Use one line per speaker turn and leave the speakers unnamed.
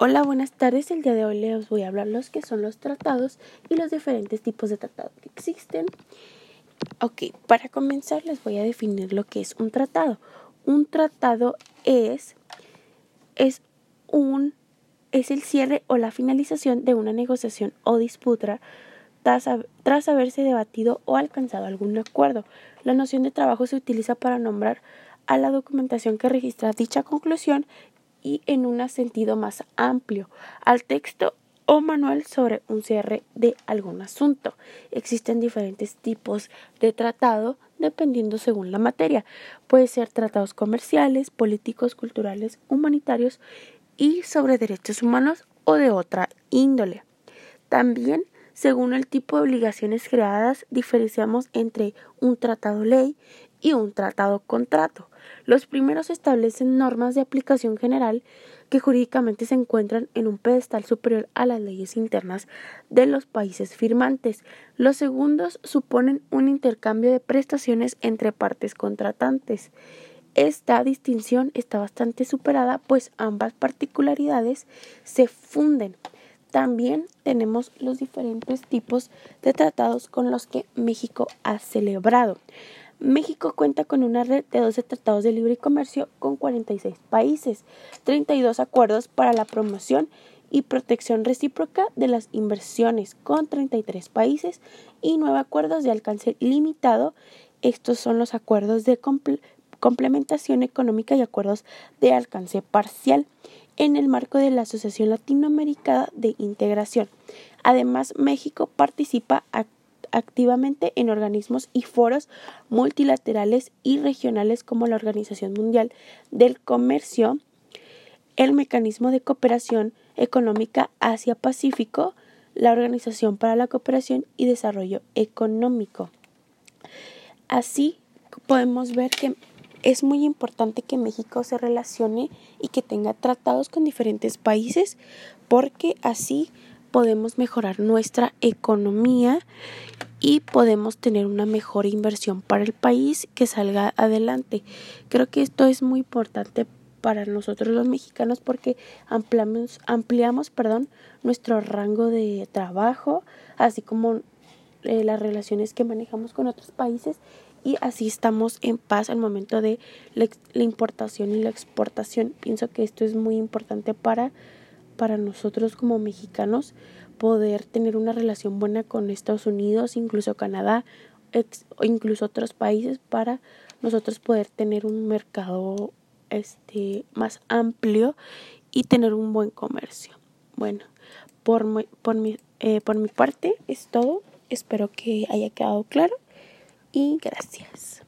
Hola, buenas tardes. El día de hoy les voy a hablar los que son los tratados y los diferentes tipos de tratados que existen. Ok, para comenzar les voy a definir lo que es un tratado. Un tratado es, es un es el cierre o la finalización de una negociación o disputa tras, tras haberse debatido o alcanzado algún acuerdo. La noción de trabajo se utiliza para nombrar a la documentación que registra dicha conclusión y en un sentido más amplio al texto o manual sobre un cierre de algún asunto. Existen diferentes tipos de tratado dependiendo según la materia. Puede ser tratados comerciales, políticos, culturales, humanitarios y sobre derechos humanos o de otra índole. También, según el tipo de obligaciones creadas, diferenciamos entre un tratado ley y un tratado contrato. Los primeros establecen normas de aplicación general que jurídicamente se encuentran en un pedestal superior a las leyes internas de los países firmantes. Los segundos suponen un intercambio de prestaciones entre partes contratantes. Esta distinción está bastante superada, pues ambas particularidades se funden. También tenemos los diferentes tipos de tratados con los que México ha celebrado. México cuenta con una red de 12 tratados de libre comercio con 46 países, 32 acuerdos para la promoción y protección recíproca de las inversiones con 33 países y 9 acuerdos de alcance limitado. Estos son los acuerdos de complementación económica y acuerdos de alcance parcial en el marco de la Asociación Latinoamericana de Integración. Además, México participa activamente activamente en organismos y foros multilaterales y regionales como la Organización Mundial del Comercio, el Mecanismo de Cooperación Económica Asia-Pacífico, la Organización para la Cooperación y Desarrollo Económico. Así podemos ver que es muy importante que México se relacione y que tenga tratados con diferentes países porque así podemos mejorar nuestra economía y podemos tener una mejor inversión para el país que salga adelante. Creo que esto es muy importante para nosotros los mexicanos porque ampliamos, ampliamos perdón, nuestro rango de trabajo, así como eh, las relaciones que manejamos con otros países y así estamos en paz al momento de la, la importación y la exportación. Pienso que esto es muy importante para para nosotros como mexicanos poder tener una relación buena con Estados Unidos, incluso Canadá, o incluso otros países para nosotros poder tener un mercado este más amplio y tener un buen comercio. Bueno, por mi, por mi, eh, por mi parte es todo. Espero que haya quedado claro y gracias.